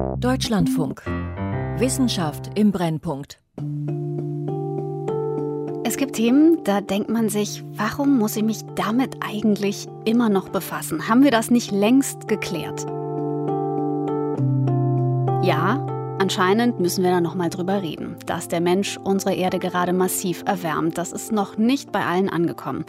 Deutschlandfunk. Wissenschaft im Brennpunkt. Es gibt Themen, da denkt man sich, warum muss ich mich damit eigentlich immer noch befassen? Haben wir das nicht längst geklärt? Ja, anscheinend müssen wir da noch mal drüber reden, dass der Mensch unsere Erde gerade massiv erwärmt. Das ist noch nicht bei allen angekommen.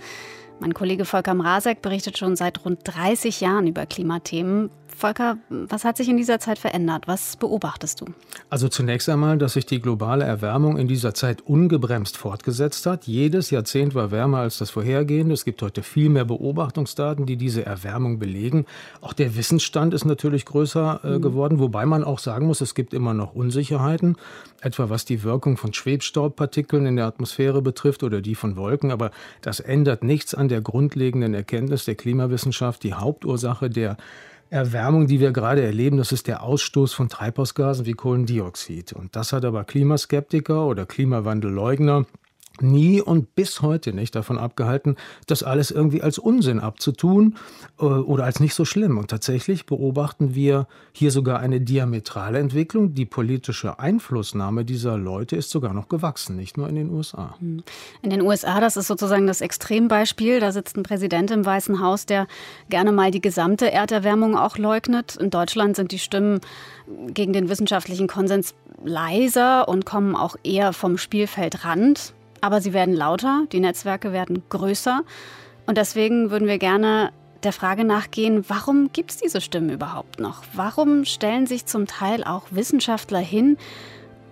Mein Kollege Volker Mrazek berichtet schon seit rund 30 Jahren über Klimathemen. Volker, was hat sich in dieser Zeit verändert? Was beobachtest du? Also zunächst einmal, dass sich die globale Erwärmung in dieser Zeit ungebremst fortgesetzt hat. Jedes Jahrzehnt war wärmer als das vorhergehende. Es gibt heute viel mehr Beobachtungsdaten, die diese Erwärmung belegen. Auch der Wissensstand ist natürlich größer äh, mhm. geworden, wobei man auch sagen muss, es gibt immer noch Unsicherheiten, etwa was die Wirkung von Schwebstaubpartikeln in der Atmosphäre betrifft oder die von Wolken. Aber das ändert nichts an der grundlegenden Erkenntnis der Klimawissenschaft. Die Hauptursache der Erwärmung, die wir gerade erleben, das ist der Ausstoß von Treibhausgasen wie Kohlendioxid. Und das hat aber Klimaskeptiker oder Klimawandelleugner nie und bis heute nicht davon abgehalten, das alles irgendwie als Unsinn abzutun äh, oder als nicht so schlimm. Und tatsächlich beobachten wir hier sogar eine diametrale Entwicklung. Die politische Einflussnahme dieser Leute ist sogar noch gewachsen, nicht nur in den USA. Hm. In den USA, das ist sozusagen das Extrembeispiel. Da sitzt ein Präsident im Weißen Haus, der gerne mal die gesamte Erderwärmung auch leugnet. In Deutschland sind die Stimmen gegen den wissenschaftlichen Konsens leiser und kommen auch eher vom Spielfeldrand. Aber sie werden lauter, die Netzwerke werden größer. Und deswegen würden wir gerne der Frage nachgehen, warum gibt es diese Stimmen überhaupt noch? Warum stellen sich zum Teil auch Wissenschaftler hin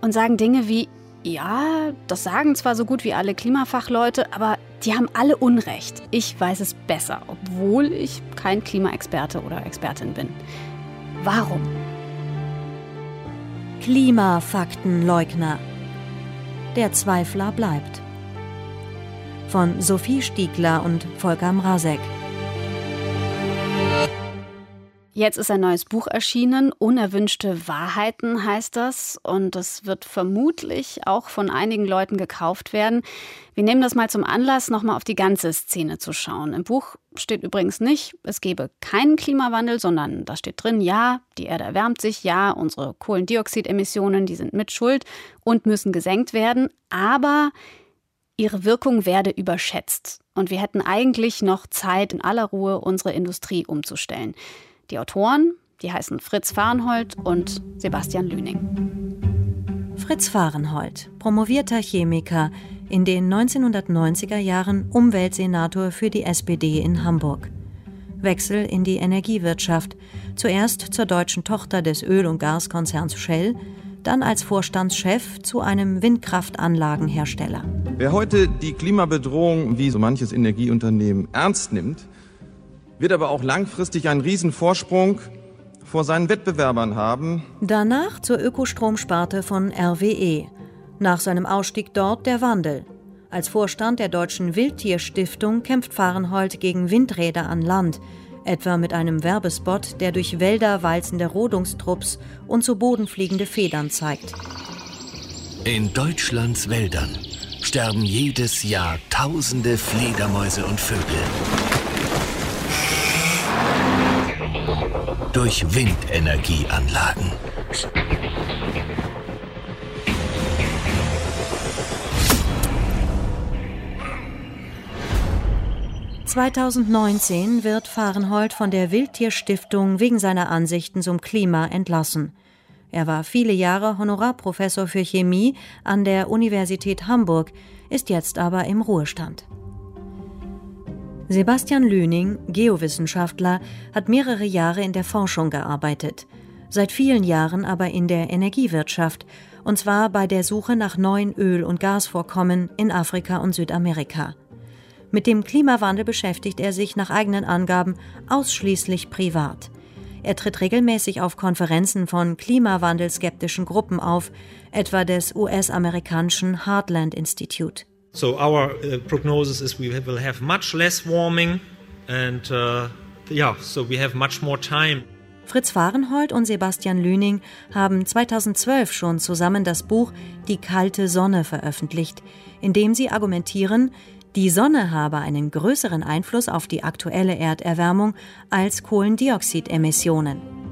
und sagen Dinge wie, ja, das sagen zwar so gut wie alle Klimafachleute, aber die haben alle Unrecht. Ich weiß es besser, obwohl ich kein Klimaexperte oder Expertin bin. Warum? Klimafaktenleugner. Der Zweifler bleibt. Von Sophie Stiegler und Volker Mrazek. Jetzt ist ein neues Buch erschienen. Unerwünschte Wahrheiten heißt das. Und das wird vermutlich auch von einigen Leuten gekauft werden. Wir nehmen das mal zum Anlass, nochmal auf die ganze Szene zu schauen. Im Buch steht übrigens nicht, es gebe keinen Klimawandel, sondern da steht drin, ja, die Erde erwärmt sich, ja, unsere Kohlendioxidemissionen, die sind mit Schuld und müssen gesenkt werden. Aber ihre Wirkung werde überschätzt. Und wir hätten eigentlich noch Zeit, in aller Ruhe unsere Industrie umzustellen. Die Autoren, die heißen Fritz Fahrenhold und Sebastian Lüning. Fritz Fahrenhold, promovierter Chemiker, in den 1990er Jahren Umweltsenator für die SPD in Hamburg. Wechsel in die Energiewirtschaft, zuerst zur deutschen Tochter des Öl- und Gaskonzerns Shell, dann als Vorstandschef zu einem Windkraftanlagenhersteller. Wer heute die Klimabedrohung wie so manches Energieunternehmen ernst nimmt, wird aber auch langfristig einen Riesenvorsprung vor seinen Wettbewerbern haben. Danach zur Ökostromsparte von RWE. Nach seinem Ausstieg dort der Wandel. Als Vorstand der Deutschen Wildtierstiftung kämpft Fahrenhold gegen Windräder an Land, etwa mit einem Werbespot, der durch Wälder walzende Rodungstrupps und zu Boden fliegende Federn zeigt. In Deutschlands Wäldern sterben jedes Jahr tausende Fledermäuse und Vögel. Durch Windenergieanlagen. (2019) wird Fahrenhold von der Wildtierstiftung wegen seiner Ansichten zum Klima entlassen. Er war viele Jahre Honorarprofessor für Chemie an der Universität Hamburg, ist jetzt aber im Ruhestand. Sebastian Lüning, Geowissenschaftler, hat mehrere Jahre in der Forschung gearbeitet, seit vielen Jahren aber in der Energiewirtschaft, und zwar bei der Suche nach neuen Öl- und Gasvorkommen in Afrika und Südamerika. Mit dem Klimawandel beschäftigt er sich nach eigenen Angaben ausschließlich privat. Er tritt regelmäßig auf Konferenzen von klimawandelskeptischen Gruppen auf, etwa des US-amerikanischen Heartland Institute. So our uh, prognosis is we will have much less warming and uh, yeah, so we have much more time. Fritz Fahrenhold und Sebastian Lüning haben 2012 schon zusammen das Buch Die kalte Sonne veröffentlicht, in dem sie argumentieren, die Sonne habe einen größeren Einfluss auf die aktuelle Erderwärmung als Kohlendioxidemissionen.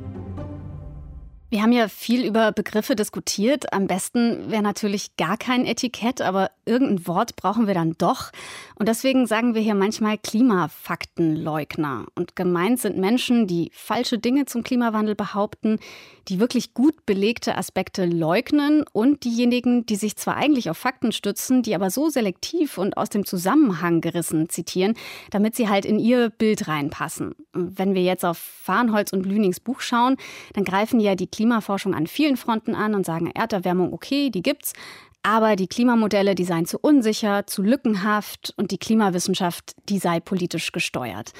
Wir haben ja viel über Begriffe diskutiert. Am besten wäre natürlich gar kein Etikett, aber irgendein Wort brauchen wir dann doch. Und deswegen sagen wir hier manchmal Klimafaktenleugner. Und gemeint sind Menschen, die falsche Dinge zum Klimawandel behaupten, die wirklich gut belegte Aspekte leugnen und diejenigen, die sich zwar eigentlich auf Fakten stützen, die aber so selektiv und aus dem Zusammenhang gerissen zitieren, damit sie halt in ihr Bild reinpassen. Wenn wir jetzt auf Farnholz und Lünings Buch schauen, dann greifen ja die Klimaforschung an vielen Fronten an und sagen, Erderwärmung, okay, die gibt's. Aber die Klimamodelle, die seien zu unsicher, zu lückenhaft und die Klimawissenschaft, die sei politisch gesteuert.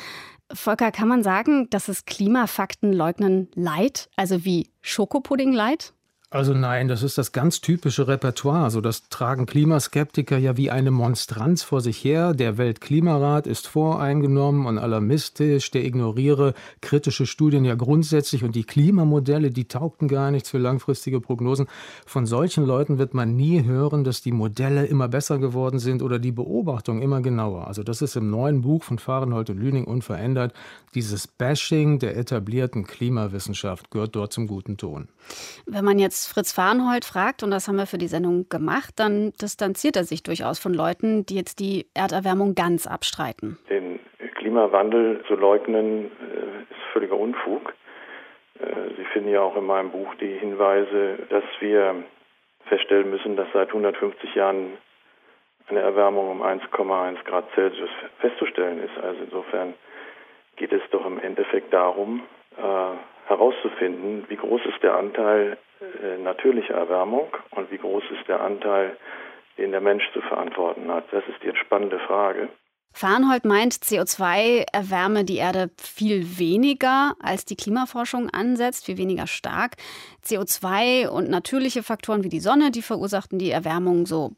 Volker, kann man sagen, dass es Klimafaktenleugnen leid, also wie Schokopudding leid? Also nein, das ist das ganz typische Repertoire. Also das tragen Klimaskeptiker ja wie eine Monstranz vor sich her. Der Weltklimarat ist voreingenommen und alarmistisch. Der ignoriere kritische Studien ja grundsätzlich und die Klimamodelle, die taugten gar nichts für langfristige Prognosen. Von solchen Leuten wird man nie hören, dass die Modelle immer besser geworden sind oder die Beobachtung immer genauer. Also das ist im neuen Buch von Fahrenhold und Lüning unverändert. Dieses Bashing der etablierten Klimawissenschaft gehört dort zum guten Ton. Wenn man jetzt Fritz Fahrenhold fragt, und das haben wir für die Sendung gemacht, dann distanziert er sich durchaus von Leuten, die jetzt die Erderwärmung ganz abstreiten. Den Klimawandel zu leugnen, äh, ist völliger Unfug. Äh, Sie finden ja auch in meinem Buch die Hinweise, dass wir feststellen müssen, dass seit 150 Jahren eine Erwärmung um 1,1 Grad Celsius festzustellen ist. Also insofern geht es doch im Endeffekt darum, äh, herauszufinden, wie groß ist der Anteil äh, natürlicher Erwärmung und wie groß ist der Anteil, den der Mensch zu verantworten hat. Das ist die spannende Frage. Farnhold meint, CO2 erwärme die Erde viel weniger, als die Klimaforschung ansetzt, viel weniger stark. CO2 und natürliche Faktoren wie die Sonne, die verursachten die Erwärmung so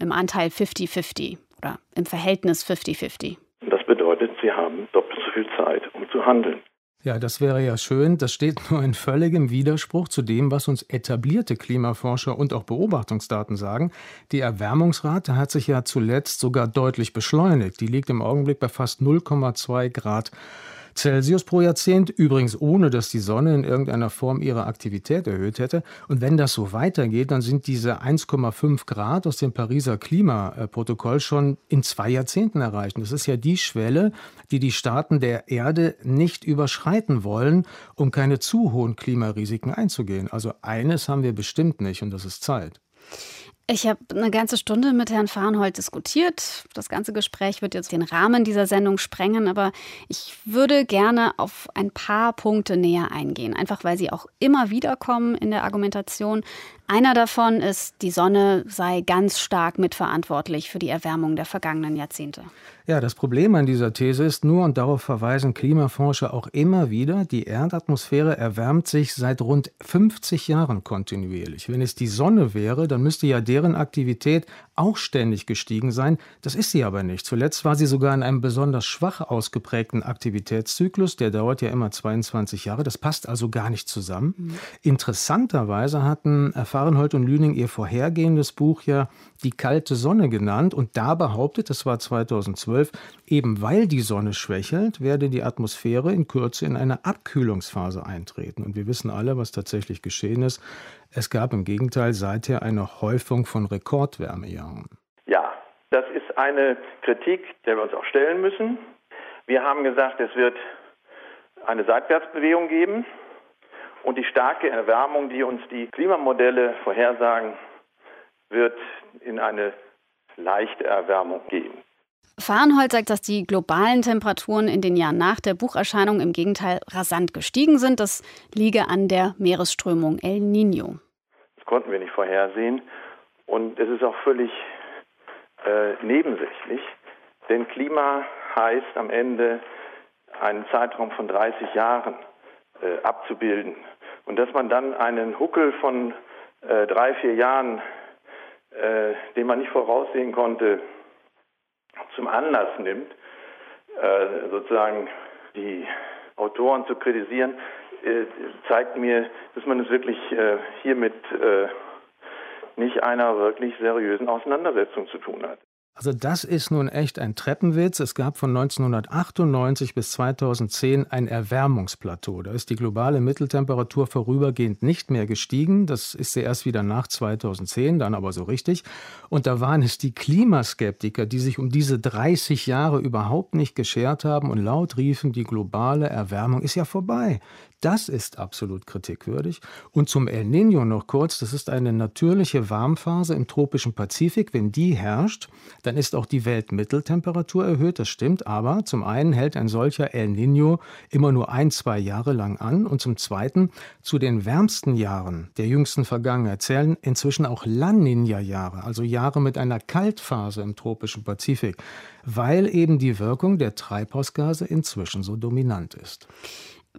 im Anteil 50-50 oder im Verhältnis 50-50. Das bedeutet, sie haben doppelt so viel Zeit, um zu handeln. Ja, das wäre ja schön. Das steht nur in völligem Widerspruch zu dem, was uns etablierte Klimaforscher und auch Beobachtungsdaten sagen. Die Erwärmungsrate hat sich ja zuletzt sogar deutlich beschleunigt. Die liegt im Augenblick bei fast 0,2 Grad Celsius pro Jahrzehnt, übrigens ohne dass die Sonne in irgendeiner Form ihre Aktivität erhöht hätte. Und wenn das so weitergeht, dann sind diese 1,5 Grad aus dem Pariser Klimaprotokoll schon in zwei Jahrzehnten erreicht. Das ist ja die Schwelle, die die Staaten der Erde nicht überschreiten wollen, um keine zu hohen Klimarisiken einzugehen. Also eines haben wir bestimmt nicht und das ist Zeit. Ich habe eine ganze Stunde mit Herrn Farnhold diskutiert. Das ganze Gespräch wird jetzt den Rahmen dieser Sendung sprengen, aber ich würde gerne auf ein paar Punkte näher eingehen, einfach weil sie auch immer wieder kommen in der Argumentation. Einer davon ist, die Sonne sei ganz stark mitverantwortlich für die Erwärmung der vergangenen Jahrzehnte. Ja, das Problem an dieser These ist nur, und darauf verweisen Klimaforscher auch immer wieder, die Erdatmosphäre erwärmt sich seit rund 50 Jahren kontinuierlich. Wenn es die Sonne wäre, dann müsste ja deren Aktivität auch ständig gestiegen sein. Das ist sie aber nicht. Zuletzt war sie sogar in einem besonders schwach ausgeprägten Aktivitätszyklus. Der dauert ja immer 22 Jahre. Das passt also gar nicht zusammen. Mhm. Interessanterweise hatten Fahrenhold und Lüning ihr vorhergehendes Buch ja Die kalte Sonne genannt und da behauptet, das war 2012, eben weil die Sonne schwächelt, werde die Atmosphäre in Kürze in eine Abkühlungsphase eintreten. Und wir wissen alle, was tatsächlich geschehen ist. Es gab im Gegenteil seither eine Häufung von Rekordwärmejahren. Ja, das ist eine Kritik, der wir uns auch stellen müssen. Wir haben gesagt, es wird eine Seitwärtsbewegung geben. Und die starke Erwärmung, die uns die Klimamodelle vorhersagen, wird in eine leichte Erwärmung gehen. Fahrenhold sagt, dass die globalen Temperaturen in den Jahren nach der Bucherscheinung im Gegenteil rasant gestiegen sind. Das liege an der Meeresströmung El Niño. Konnten wir nicht vorhersehen. Und es ist auch völlig äh, nebensächlich, denn Klima heißt am Ende einen Zeitraum von 30 Jahren äh, abzubilden. Und dass man dann einen Huckel von äh, drei, vier Jahren, äh, den man nicht voraussehen konnte, zum Anlass nimmt, äh, sozusagen die Autoren zu kritisieren, zeigt mir, dass man es wirklich äh, hier mit nicht einer wirklich seriösen Auseinandersetzung zu tun hat. Also das ist nun echt ein Treppenwitz. Es gab von 1998 bis 2010 ein Erwärmungsplateau. Da ist die globale Mitteltemperatur vorübergehend nicht mehr gestiegen. Das ist sie erst wieder nach 2010, dann aber so richtig. Und da waren es die Klimaskeptiker, die sich um diese 30 Jahre überhaupt nicht geschert haben und laut riefen, die globale Erwärmung ist ja vorbei. Das ist absolut kritikwürdig. Und zum El Niño noch kurz, das ist eine natürliche Warmphase im tropischen Pazifik. Wenn die herrscht, dann ist auch die Weltmitteltemperatur erhöht, das stimmt. Aber zum einen hält ein solcher El Niño immer nur ein, zwei Jahre lang an. Und zum zweiten, zu den wärmsten Jahren der jüngsten Vergangenheit zählen inzwischen auch La Niña-Jahre, also Jahre mit einer Kaltphase im tropischen Pazifik, weil eben die Wirkung der Treibhausgase inzwischen so dominant ist.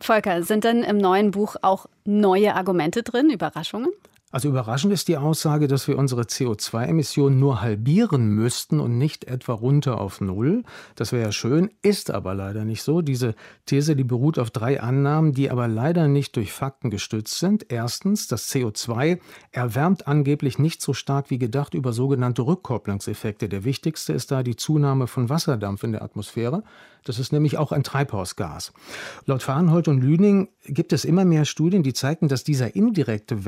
Volker, sind denn im neuen Buch auch neue Argumente drin, Überraschungen? Also überraschend ist die Aussage, dass wir unsere CO2-Emissionen nur halbieren müssten und nicht etwa runter auf Null. Das wäre ja schön, ist aber leider nicht so. Diese These, die beruht auf drei Annahmen, die aber leider nicht durch Fakten gestützt sind. Erstens, das CO2 erwärmt angeblich nicht so stark wie gedacht über sogenannte Rückkopplungseffekte. Der wichtigste ist da die Zunahme von Wasserdampf in der Atmosphäre. Das ist nämlich auch ein Treibhausgas. Laut Fahrenhold und Lüning gibt es immer mehr Studien, die zeigen, dass dieser indirekte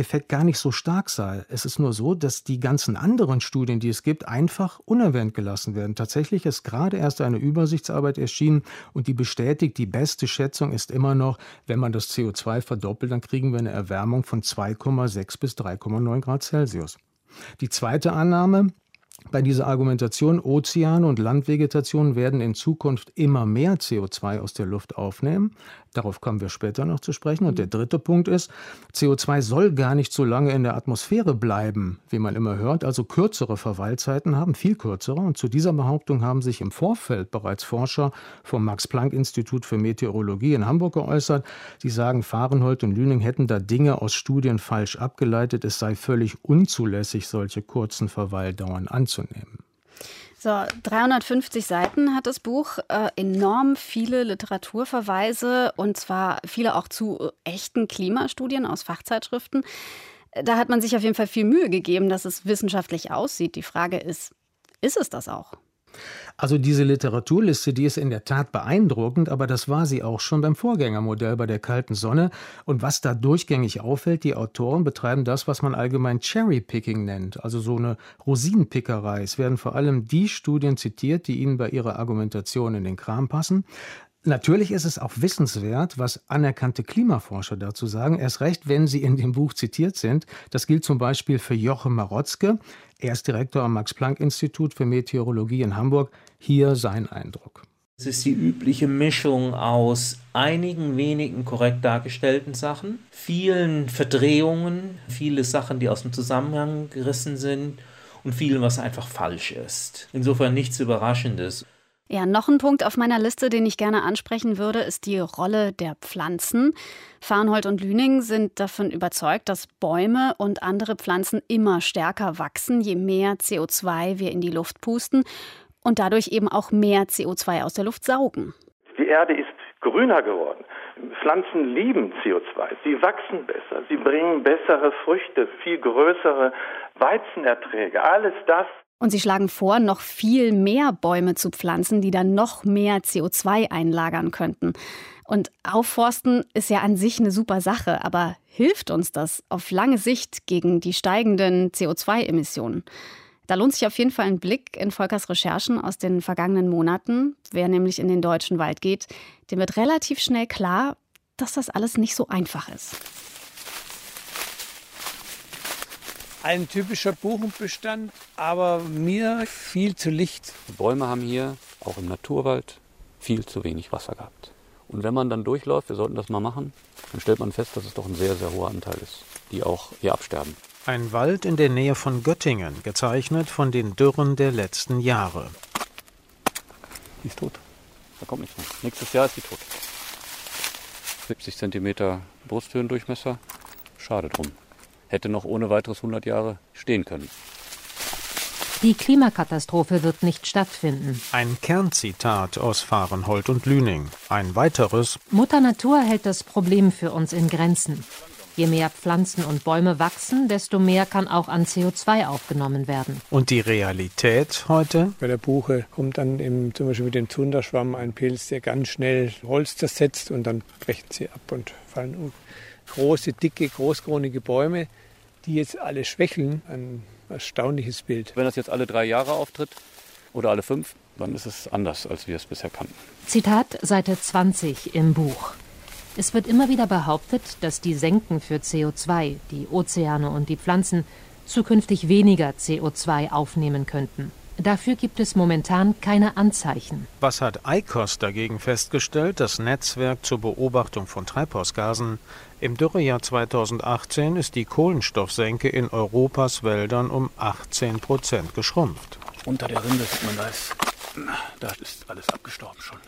Wärmeeffekt gar nicht so stark sei. Es ist nur so, dass die ganzen anderen Studien, die es gibt, einfach unerwähnt gelassen werden. Tatsächlich ist gerade erst eine Übersichtsarbeit erschienen und die bestätigt, die beste Schätzung ist immer noch, wenn man das CO2 verdoppelt, dann kriegen wir eine Erwärmung von 2,6 bis 3,9 Grad Celsius. Die zweite Annahme, bei dieser Argumentation, Ozeane und Landvegetation werden in Zukunft immer mehr CO2 aus der Luft aufnehmen. Darauf kommen wir später noch zu sprechen. Und der dritte Punkt ist, CO2 soll gar nicht so lange in der Atmosphäre bleiben, wie man immer hört, also kürzere Verweilzeiten haben, viel kürzere. Und zu dieser Behauptung haben sich im Vorfeld bereits Forscher vom Max-Planck-Institut für Meteorologie in Hamburg geäußert. Die sagen, Fahrenhold und Lüning hätten da Dinge aus Studien falsch abgeleitet. Es sei völlig unzulässig, solche kurzen Verweildauern anzunehmen. So, 350 Seiten hat das Buch, äh, enorm viele Literaturverweise und zwar viele auch zu äh, echten Klimastudien aus Fachzeitschriften. Da hat man sich auf jeden Fall viel Mühe gegeben, dass es wissenschaftlich aussieht. Die Frage ist, ist es das auch? Also diese Literaturliste, die ist in der Tat beeindruckend, aber das war sie auch schon beim Vorgängermodell bei der kalten Sonne. Und was da durchgängig auffällt, die Autoren betreiben das, was man allgemein Cherry-Picking nennt, also so eine Rosinenpickerei. Es werden vor allem die Studien zitiert, die ihnen bei ihrer Argumentation in den Kram passen. Natürlich ist es auch wissenswert, was anerkannte Klimaforscher dazu sagen, erst recht, wenn sie in dem Buch zitiert sind. Das gilt zum Beispiel für Jochen Marotzke. Er ist Direktor am Max-Planck-Institut für Meteorologie in Hamburg. Hier sein Eindruck. Es ist die übliche Mischung aus einigen wenigen korrekt dargestellten Sachen, vielen Verdrehungen, viele Sachen, die aus dem Zusammenhang gerissen sind und vielem, was einfach falsch ist. Insofern nichts Überraschendes. Ja, noch ein Punkt auf meiner Liste, den ich gerne ansprechen würde, ist die Rolle der Pflanzen. Farnhold und Lüning sind davon überzeugt, dass Bäume und andere Pflanzen immer stärker wachsen, je mehr CO2 wir in die Luft pusten und dadurch eben auch mehr CO2 aus der Luft saugen. Die Erde ist grüner geworden. Pflanzen lieben CO2. Sie wachsen besser. Sie bringen bessere Früchte, viel größere Weizenerträge. Alles das und sie schlagen vor, noch viel mehr Bäume zu pflanzen, die dann noch mehr CO2 einlagern könnten. Und Aufforsten ist ja an sich eine super Sache, aber hilft uns das auf lange Sicht gegen die steigenden CO2-Emissionen? Da lohnt sich auf jeden Fall ein Blick in Volkers Recherchen aus den vergangenen Monaten. Wer nämlich in den deutschen Wald geht, dem wird relativ schnell klar, dass das alles nicht so einfach ist. Ein typischer Buchenbestand, aber mir viel zu licht. Die Bäume haben hier, auch im Naturwald, viel zu wenig Wasser gehabt. Und wenn man dann durchläuft, wir sollten das mal machen, dann stellt man fest, dass es doch ein sehr, sehr hoher Anteil ist, die auch hier absterben. Ein Wald in der Nähe von Göttingen, gezeichnet von den Dürren der letzten Jahre. Die ist tot. Da kommt nichts mehr. Nächstes Jahr ist sie tot. 70 cm Brusthöhendurchmesser. Schade drum hätte noch ohne weiteres 100 Jahre stehen können. Die Klimakatastrophe wird nicht stattfinden. Ein Kernzitat aus Fahrenhold und Lüning. Ein weiteres Mutter Natur hält das Problem für uns in Grenzen. Je mehr Pflanzen und Bäume wachsen, desto mehr kann auch an CO2 aufgenommen werden. Und die Realität heute? Bei der Buche kommt dann im, zum Beispiel mit dem Zunderschwamm ein Pilz, der ganz schnell Holz zersetzt und dann brechen sie ab und fallen um. Große, dicke, großkronige Bäume, die jetzt alle schwächeln. Ein erstaunliches Bild. Wenn das jetzt alle drei Jahre auftritt oder alle fünf, dann ist es anders, als wir es bisher kannten. Zitat Seite 20 im Buch. Es wird immer wieder behauptet, dass die Senken für CO2, die Ozeane und die Pflanzen, zukünftig weniger CO2 aufnehmen könnten. Dafür gibt es momentan keine Anzeichen. Was hat ICOS dagegen festgestellt, das Netzwerk zur Beobachtung von Treibhausgasen? Im Dürrejahr 2018 ist die Kohlenstoffsenke in Europas Wäldern um 18 Prozent geschrumpft. Unter der Rinde sieht man, da ist, da ist alles abgestorben schon.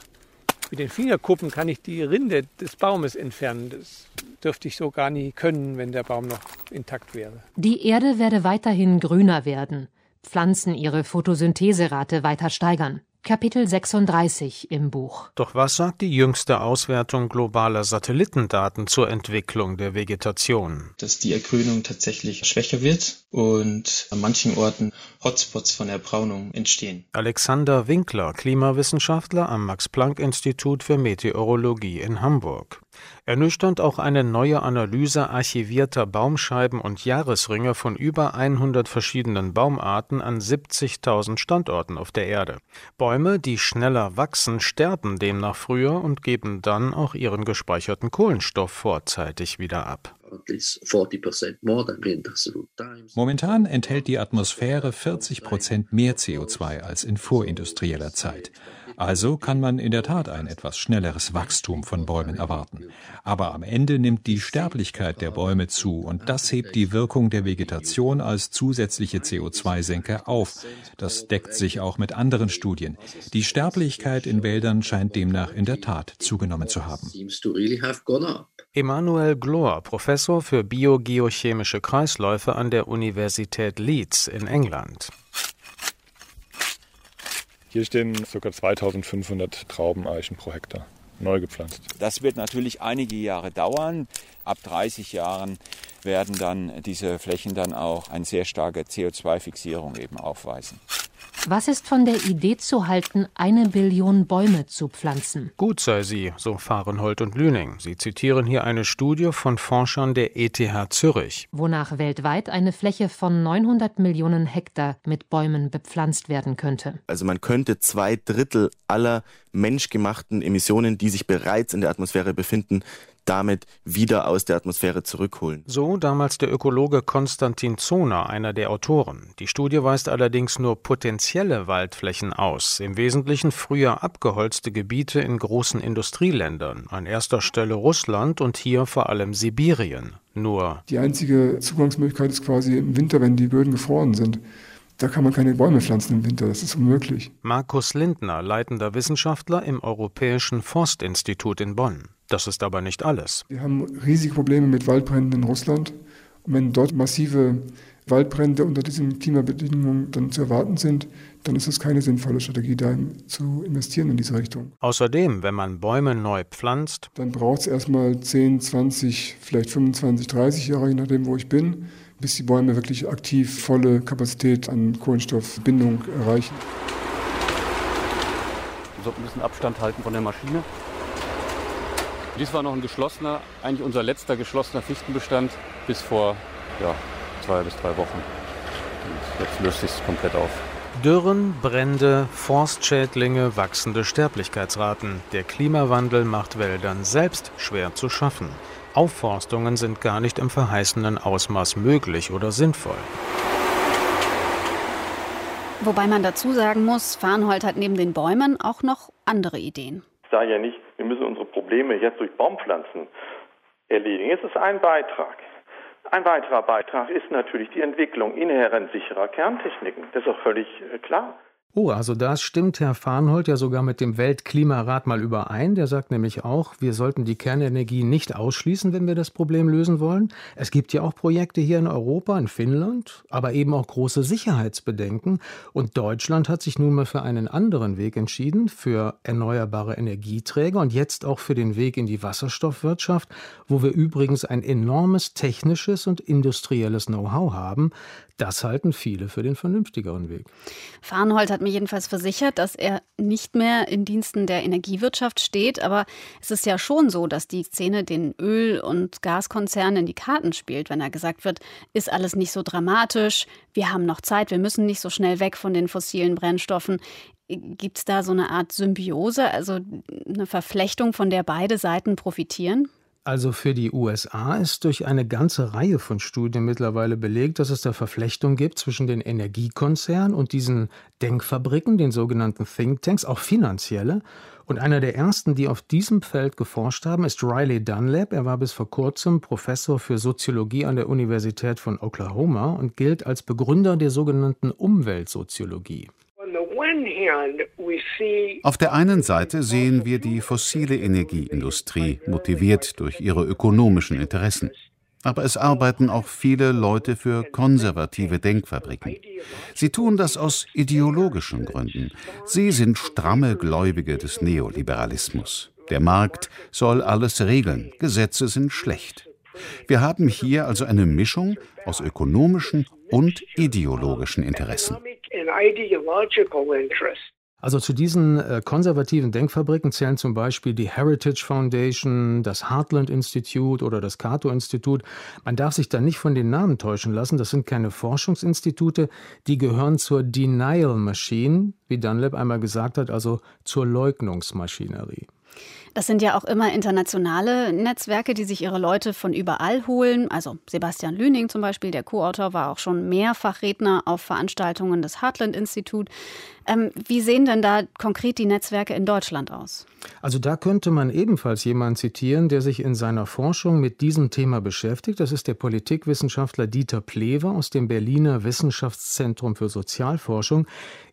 Mit den Fingerkuppen kann ich die Rinde des Baumes entfernen. Das dürfte ich so gar nie können, wenn der Baum noch intakt wäre. Die Erde werde weiterhin grüner werden. Pflanzen ihre Photosyntheserate weiter steigern. Kapitel 36 im Buch. Doch was sagt die jüngste Auswertung globaler Satellitendaten zur Entwicklung der Vegetation? Dass die Ergrünung tatsächlich schwächer wird und an manchen Orten Hotspots von Erbraunung entstehen. Alexander Winkler, Klimawissenschaftler am Max-Planck-Institut für Meteorologie in Hamburg. Ernüchternd auch eine neue Analyse archivierter Baumscheiben und Jahresringe von über 100 verschiedenen Baumarten an 70.000 Standorten auf der Erde. Bäume, die schneller wachsen, sterben demnach früher und geben dann auch ihren gespeicherten Kohlenstoff vorzeitig wieder ab. Momentan enthält die Atmosphäre 40 Prozent mehr CO2 als in vorindustrieller Zeit. Also kann man in der Tat ein etwas schnelleres Wachstum von Bäumen erwarten. Aber am Ende nimmt die Sterblichkeit der Bäume zu und das hebt die Wirkung der Vegetation als zusätzliche CO2-Senke auf. Das deckt sich auch mit anderen Studien. Die Sterblichkeit in Wäldern scheint demnach in der Tat zugenommen zu haben. Emanuel Glor, Professor für biogeochemische Kreisläufe an der Universität Leeds in England. Hier stehen ca. 2500 Traubeneichen pro Hektar, neu gepflanzt. Das wird natürlich einige Jahre dauern. Ab 30 Jahren werden dann diese Flächen dann auch eine sehr starke CO2-Fixierung eben aufweisen. Was ist von der Idee zu halten, eine Billion Bäume zu pflanzen? Gut sei sie, so Fahrenhold und Lüning. Sie zitieren hier eine Studie von Forschern der ETH Zürich. Wonach weltweit eine Fläche von 900 Millionen Hektar mit Bäumen bepflanzt werden könnte. Also man könnte zwei Drittel aller menschgemachten Emissionen, die sich bereits in der Atmosphäre befinden, damit wieder aus der Atmosphäre zurückholen. So damals der Ökologe Konstantin Zoner, einer der Autoren. Die Studie weist allerdings nur potenzielle Waldflächen aus, im Wesentlichen früher abgeholzte Gebiete in großen Industrieländern, an erster Stelle Russland und hier vor allem Sibirien. Nur die einzige Zugangsmöglichkeit ist quasi im Winter, wenn die Böden gefroren sind. Da kann man keine Bäume pflanzen im Winter, das ist unmöglich. Markus Lindner, leitender Wissenschaftler im Europäischen Forstinstitut in Bonn. Das ist aber nicht alles. Wir haben riesige Probleme mit Waldbränden in Russland. Und wenn dort massive Waldbrände unter diesen Klimabedingungen dann zu erwarten sind, dann ist es keine sinnvolle Strategie, da zu investieren in diese Richtung. Außerdem, wenn man Bäume neu pflanzt, dann braucht es erstmal 10, 20, vielleicht 25, 30 Jahre, je nachdem, wo ich bin, bis die Bäume wirklich aktiv volle Kapazität an Kohlenstoffbindung erreichen. Wir sollten ein bisschen Abstand halten von der Maschine. Dies war noch ein geschlossener, eigentlich unser letzter geschlossener Fichtenbestand bis vor ja, zwei bis drei Wochen. Und jetzt löst sich es komplett auf. Dürren, Brände, Forstschädlinge, wachsende Sterblichkeitsraten. Der Klimawandel macht Wäldern selbst schwer zu schaffen. Aufforstungen sind gar nicht im verheißenen Ausmaß möglich oder sinnvoll. Wobei man dazu sagen muss, Farnhold hat neben den Bäumen auch noch andere Ideen. Ich sage ja nicht, wir müssen unsere Probleme jetzt durch Baumpflanzen erledigen. Es ist ein Beitrag. Ein weiterer Beitrag ist natürlich die Entwicklung inhärent sicherer Kerntechniken. Das ist auch völlig klar. Oh, also da stimmt Herr Farnhold ja sogar mit dem Weltklimarat mal überein. Der sagt nämlich auch, wir sollten die Kernenergie nicht ausschließen, wenn wir das Problem lösen wollen. Es gibt ja auch Projekte hier in Europa, in Finnland, aber eben auch große Sicherheitsbedenken. Und Deutschland hat sich nun mal für einen anderen Weg entschieden, für erneuerbare Energieträger und jetzt auch für den Weg in die Wasserstoffwirtschaft, wo wir übrigens ein enormes technisches und industrielles Know-how haben. Das halten viele für den vernünftigeren Weg. Farnhold hat mir jedenfalls versichert, dass er nicht mehr in Diensten der Energiewirtschaft steht. Aber es ist ja schon so, dass die Szene den Öl- und Gaskonzernen in die Karten spielt, wenn er gesagt wird, ist alles nicht so dramatisch, wir haben noch Zeit, wir müssen nicht so schnell weg von den fossilen Brennstoffen. Gibt es da so eine Art Symbiose, also eine Verflechtung, von der beide Seiten profitieren? Also für die USA ist durch eine ganze Reihe von Studien mittlerweile belegt, dass es da Verflechtungen gibt zwischen den Energiekonzernen und diesen Denkfabriken, den sogenannten Thinktanks, auch finanzielle. Und einer der ersten, die auf diesem Feld geforscht haben, ist Riley Dunlap. Er war bis vor kurzem Professor für Soziologie an der Universität von Oklahoma und gilt als Begründer der sogenannten Umweltsoziologie. Auf der einen Seite sehen wir die fossile Energieindustrie, motiviert durch ihre ökonomischen Interessen. Aber es arbeiten auch viele Leute für konservative Denkfabriken. Sie tun das aus ideologischen Gründen. Sie sind stramme Gläubige des Neoliberalismus. Der Markt soll alles regeln, Gesetze sind schlecht. Wir haben hier also eine Mischung aus ökonomischen und ideologischen Interessen. Also zu diesen äh, konservativen Denkfabriken zählen zum Beispiel die Heritage Foundation, das Heartland Institute oder das Cato Institut. Man darf sich da nicht von den Namen täuschen lassen. Das sind keine Forschungsinstitute, die gehören zur Denial Machine, wie Dunlap einmal gesagt hat, also zur Leugnungsmaschinerie. Das sind ja auch immer internationale Netzwerke, die sich ihre Leute von überall holen. Also Sebastian Lüning zum Beispiel, der Co-Autor, war auch schon mehrfach Redner auf Veranstaltungen des Heartland Institut. Ähm, wie sehen denn da konkret die Netzwerke in Deutschland aus? Also da könnte man ebenfalls jemanden zitieren, der sich in seiner Forschung mit diesem Thema beschäftigt. Das ist der Politikwissenschaftler Dieter Plewe aus dem Berliner Wissenschaftszentrum für Sozialforschung.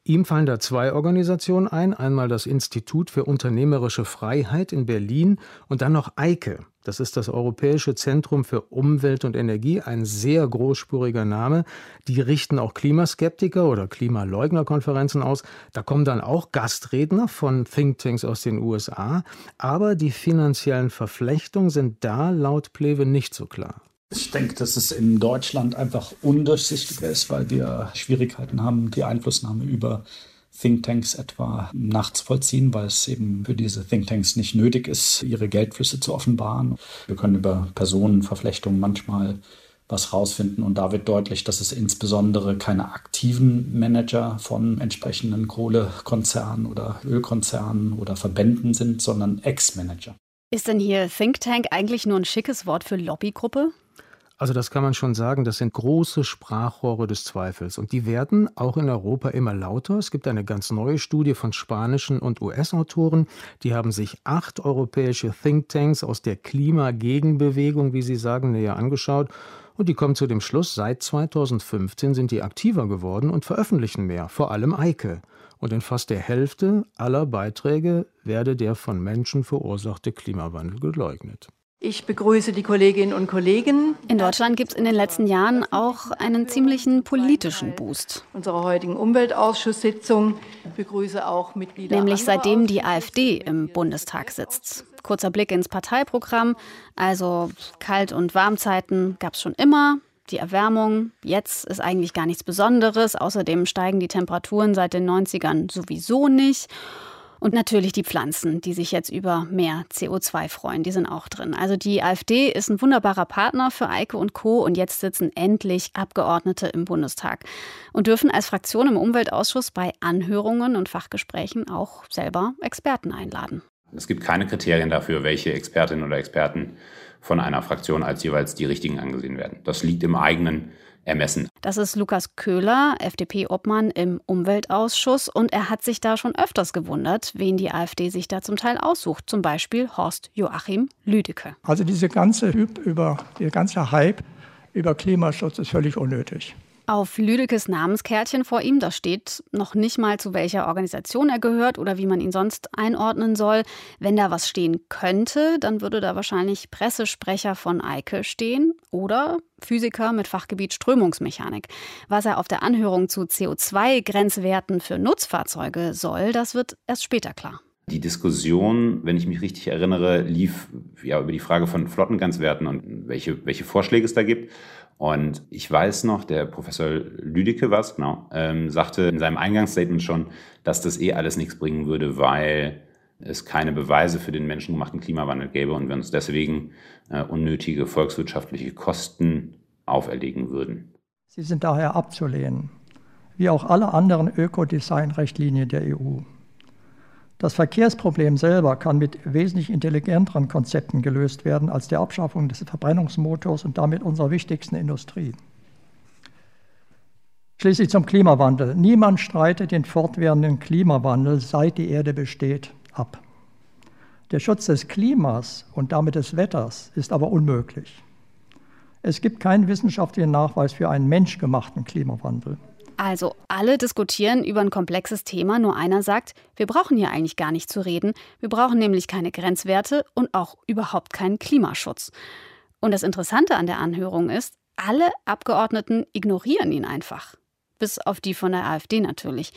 Ihm fallen da zwei Organisationen ein. Einmal das Institut für unternehmerische Freiheit in Berlin und dann noch EIKE. Das ist das Europäische Zentrum für Umwelt und Energie, ein sehr großspuriger Name. Die richten auch Klimaskeptiker oder Klimaleugnerkonferenzen aus. Da kommen dann auch Gastredner von Thinktanks aus den USA. Aber die finanziellen Verflechtungen sind da laut Plewe nicht so klar. Ich denke, dass es in Deutschland einfach undurchsichtiger ist, weil wir Schwierigkeiten haben, die Einflussnahme über Thinktanks etwa nachzuvollziehen, weil es eben für diese Thinktanks nicht nötig ist, ihre Geldflüsse zu offenbaren. Wir können über Personenverflechtungen manchmal was rausfinden und da wird deutlich, dass es insbesondere keine aktiven Manager von entsprechenden Kohlekonzernen oder Ölkonzernen oder Verbänden sind, sondern Ex-Manager. Ist denn hier Think Tank eigentlich nur ein schickes Wort für Lobbygruppe? Also das kann man schon sagen, das sind große Sprachrohre des Zweifels und die werden auch in Europa immer lauter. Es gibt eine ganz neue Studie von spanischen und US-Autoren, die haben sich acht europäische Thinktanks aus der Klimagegenbewegung, wie sie sagen, näher angeschaut und die kommen zu dem Schluss, seit 2015 sind die aktiver geworden und veröffentlichen mehr, vor allem Eike. Und in fast der Hälfte aller Beiträge werde der von Menschen verursachte Klimawandel geleugnet. Ich begrüße die Kolleginnen und Kollegen. In Deutschland gibt es in den letzten Jahren auch einen ziemlichen politischen Boost. Unserer heutigen Umweltausschusssitzung begrüße auch Mitglieder. Nämlich seitdem die AfD im Bundestag sitzt. Kurzer Blick ins Parteiprogramm. Also Kalt- und Warmzeiten gab es schon immer. Die Erwärmung jetzt ist eigentlich gar nichts Besonderes. Außerdem steigen die Temperaturen seit den 90ern sowieso nicht. Und natürlich die Pflanzen, die sich jetzt über mehr CO2 freuen, die sind auch drin. Also die AfD ist ein wunderbarer Partner für Eike und Co. Und jetzt sitzen endlich Abgeordnete im Bundestag und dürfen als Fraktion im Umweltausschuss bei Anhörungen und Fachgesprächen auch selber Experten einladen. Es gibt keine Kriterien dafür, welche Expertinnen oder Experten von einer Fraktion als jeweils die richtigen angesehen werden. Das liegt im eigenen ermessen. Das ist Lukas Köhler, FDP-Obmann im Umweltausschuss. Und er hat sich da schon öfters gewundert, wen die AfD sich da zum Teil aussucht. Zum Beispiel Horst Joachim Lüdecke. Also diese ganze Hype über, der ganze Hype über Klimaschutz ist völlig unnötig. Auf Lüdekes Namenskärtchen vor ihm, da steht noch nicht mal, zu welcher Organisation er gehört oder wie man ihn sonst einordnen soll. Wenn da was stehen könnte, dann würde da wahrscheinlich Pressesprecher von Eike stehen oder Physiker mit Fachgebiet Strömungsmechanik. Was er auf der Anhörung zu CO2-Grenzwerten für Nutzfahrzeuge soll, das wird erst später klar. Die Diskussion, wenn ich mich richtig erinnere, lief ja über die Frage von Flottengrenzwerten und welche, welche Vorschläge es da gibt. Und ich weiß noch, der Professor Lüdecke was, genau, ähm, sagte in seinem Eingangsstatement schon, dass das eh alles nichts bringen würde, weil es keine Beweise für den menschengemachten Klimawandel gäbe und wir uns deswegen äh, unnötige volkswirtschaftliche Kosten auferlegen würden. Sie sind daher abzulehnen, wie auch alle anderen Ökodesign-Richtlinien der EU. Das Verkehrsproblem selber kann mit wesentlich intelligenteren Konzepten gelöst werden als der Abschaffung des Verbrennungsmotors und damit unserer wichtigsten Industrie. Schließlich zum Klimawandel. Niemand streitet den fortwährenden Klimawandel, seit die Erde besteht, ab. Der Schutz des Klimas und damit des Wetters ist aber unmöglich. Es gibt keinen wissenschaftlichen Nachweis für einen menschgemachten Klimawandel. Also alle diskutieren über ein komplexes Thema, nur einer sagt, wir brauchen hier eigentlich gar nicht zu reden, wir brauchen nämlich keine Grenzwerte und auch überhaupt keinen Klimaschutz. Und das Interessante an der Anhörung ist, alle Abgeordneten ignorieren ihn einfach. Bis auf die von der AfD natürlich.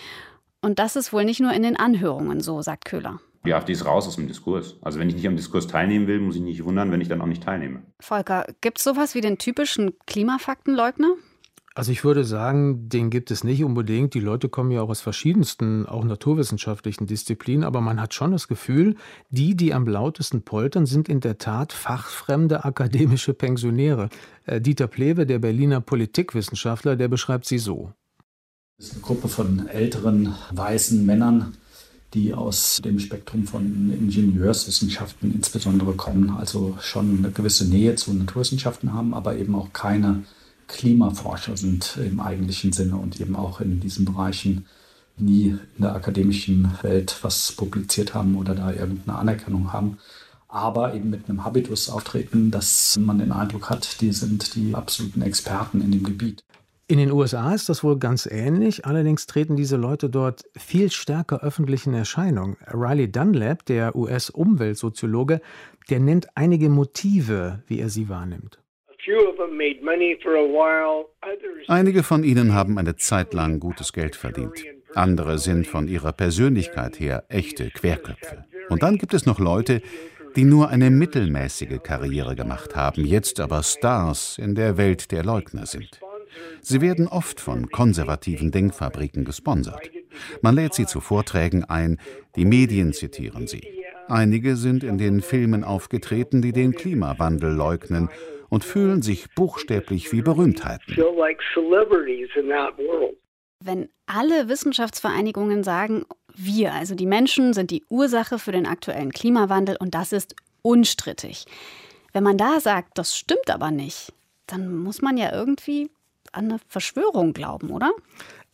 Und das ist wohl nicht nur in den Anhörungen so, sagt Köhler. Die AfD ist raus aus dem Diskurs. Also wenn ich nicht am Diskurs teilnehmen will, muss ich nicht wundern, wenn ich dann auch nicht teilnehme. Volker, gibt es sowas wie den typischen Klimafaktenleugner? Also ich würde sagen, den gibt es nicht unbedingt. Die Leute kommen ja auch aus verschiedensten, auch naturwissenschaftlichen Disziplinen, aber man hat schon das Gefühl, die, die am lautesten poltern, sind in der Tat fachfremde akademische Pensionäre. Äh, Dieter Plewe, der Berliner Politikwissenschaftler, der beschreibt sie so. Das ist eine Gruppe von älteren weißen Männern, die aus dem Spektrum von Ingenieurswissenschaften insbesondere kommen, also schon eine gewisse Nähe zu Naturwissenschaften haben, aber eben auch keine Klimaforscher sind im eigentlichen Sinne und eben auch in diesen Bereichen nie in der akademischen Welt was publiziert haben oder da irgendeine Anerkennung haben, aber eben mit einem Habitus auftreten, dass man den Eindruck hat, die sind die absoluten Experten in dem Gebiet. In den USA ist das wohl ganz ähnlich, allerdings treten diese Leute dort viel stärker öffentlich in Erscheinung. Riley Dunlap, der US-Umweltsoziologe, der nennt einige Motive, wie er sie wahrnimmt. Einige von ihnen haben eine Zeit lang gutes Geld verdient. Andere sind von ihrer Persönlichkeit her echte Querköpfe. Und dann gibt es noch Leute, die nur eine mittelmäßige Karriere gemacht haben, jetzt aber Stars in der Welt der Leugner sind. Sie werden oft von konservativen Denkfabriken gesponsert. Man lädt sie zu Vorträgen ein, die Medien zitieren sie. Einige sind in den Filmen aufgetreten, die den Klimawandel leugnen und fühlen sich buchstäblich wie Berühmtheiten. Wenn alle Wissenschaftsvereinigungen sagen, wir, also die Menschen, sind die Ursache für den aktuellen Klimawandel und das ist unstrittig. Wenn man da sagt, das stimmt aber nicht, dann muss man ja irgendwie an eine Verschwörung glauben, oder?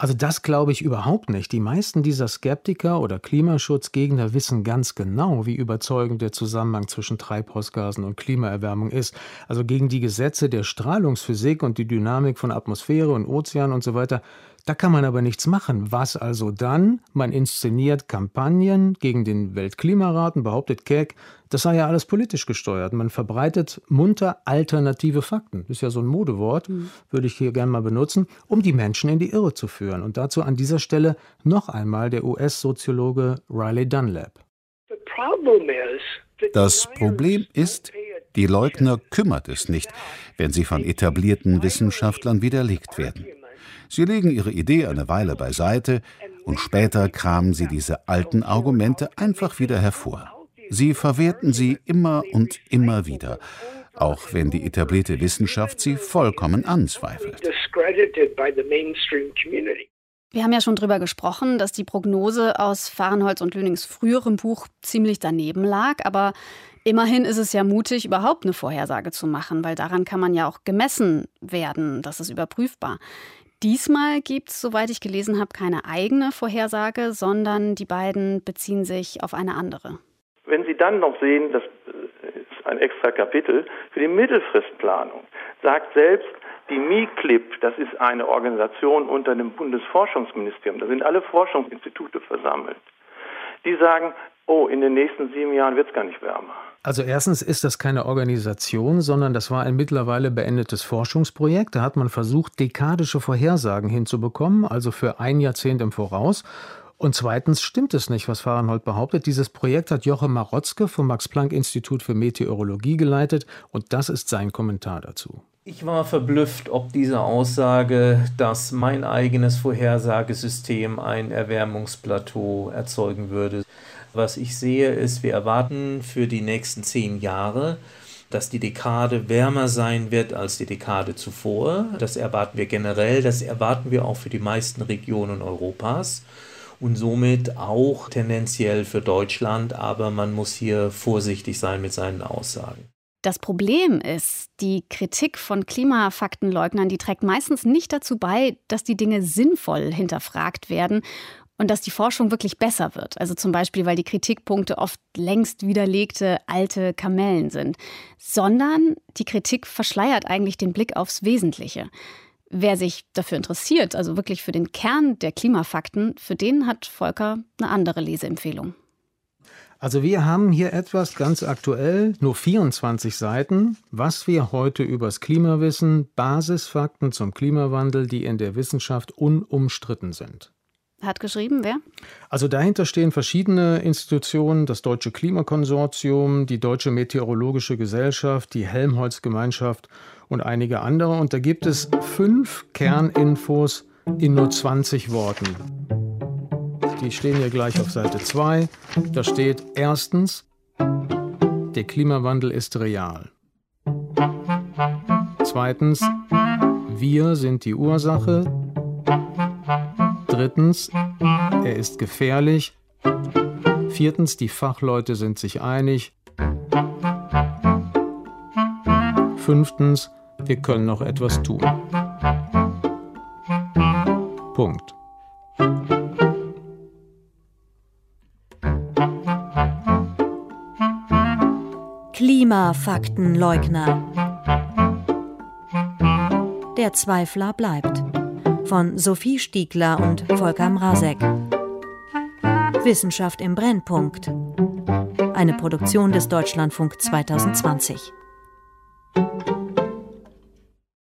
Also das glaube ich überhaupt nicht. Die meisten dieser Skeptiker oder Klimaschutzgegner wissen ganz genau, wie überzeugend der Zusammenhang zwischen Treibhausgasen und Klimaerwärmung ist. Also gegen die Gesetze der Strahlungsphysik und die Dynamik von Atmosphäre und Ozean und so weiter, da kann man aber nichts machen. Was also dann? Man inszeniert Kampagnen gegen den Weltklimarat und behauptet keck, das sei ja alles politisch gesteuert. Man verbreitet munter alternative Fakten. Das ist ja so ein Modewort, mhm. würde ich hier gerne mal benutzen, um die Menschen in die Irre zu führen. Und dazu an dieser Stelle noch einmal der US-Soziologe Riley Dunlap. Das Problem ist, die Leugner kümmert es nicht, wenn sie von etablierten Wissenschaftlern widerlegt werden. Sie legen ihre Idee eine Weile beiseite und später kramen sie diese alten Argumente einfach wieder hervor. Sie verwerten sie immer und immer wieder, auch wenn die etablierte Wissenschaft sie vollkommen anzweifelt. Wir haben ja schon darüber gesprochen, dass die Prognose aus Fahrenholz und Lünings früherem Buch ziemlich daneben lag, aber immerhin ist es ja mutig, überhaupt eine Vorhersage zu machen, weil daran kann man ja auch gemessen werden, das ist überprüfbar. Diesmal gibt es, soweit ich gelesen habe, keine eigene Vorhersage, sondern die beiden beziehen sich auf eine andere. Wenn Sie dann noch sehen, das ist ein extra Kapitel, für die Mittelfristplanung sagt selbst Die MICLIP, das ist eine Organisation unter dem Bundesforschungsministerium, da sind alle Forschungsinstitute versammelt. Die sagen, oh, in den nächsten sieben Jahren wird es gar nicht wärmer. Also erstens ist das keine Organisation, sondern das war ein mittlerweile beendetes Forschungsprojekt. Da hat man versucht, dekadische Vorhersagen hinzubekommen, also für ein Jahrzehnt im Voraus. Und zweitens stimmt es nicht, was Fahrenhold behauptet. Dieses Projekt hat Joche Marotzke vom Max-Planck-Institut für Meteorologie geleitet und das ist sein Kommentar dazu. Ich war verblüfft, ob diese Aussage, dass mein eigenes Vorhersagesystem ein Erwärmungsplateau erzeugen würde. Was ich sehe, ist, wir erwarten für die nächsten zehn Jahre, dass die Dekade wärmer sein wird als die Dekade zuvor. Das erwarten wir generell, das erwarten wir auch für die meisten Regionen Europas und somit auch tendenziell für Deutschland, aber man muss hier vorsichtig sein mit seinen Aussagen. Das Problem ist, die Kritik von Klimafaktenleugnern, die trägt meistens nicht dazu bei, dass die Dinge sinnvoll hinterfragt werden und dass die Forschung wirklich besser wird. Also zum Beispiel, weil die Kritikpunkte oft längst widerlegte alte Kamellen sind, sondern die Kritik verschleiert eigentlich den Blick aufs Wesentliche. Wer sich dafür interessiert, also wirklich für den Kern der Klimafakten, für den hat Volker eine andere Leseempfehlung. Also wir haben hier etwas ganz aktuell, nur 24 Seiten, was wir heute übers Klima wissen, Basisfakten zum Klimawandel, die in der Wissenschaft unumstritten sind. Hat geschrieben, wer? Also dahinter stehen verschiedene Institutionen, das Deutsche Klimakonsortium, die Deutsche Meteorologische Gesellschaft, die Helmholtz-Gemeinschaft und einige andere. Und da gibt es fünf Kerninfos in nur 20 Worten. Die stehen hier gleich auf Seite 2. Da steht erstens, der Klimawandel ist real. Zweitens, wir sind die Ursache. Drittens, er ist gefährlich. Viertens, die Fachleute sind sich einig. Fünftens, wir können noch etwas tun. Punkt. Klimafaktenleugner. Der Zweifler bleibt. Von Sophie Stiegler und Volker Mrazek. Wissenschaft im Brennpunkt. Eine Produktion des Deutschlandfunk 2020.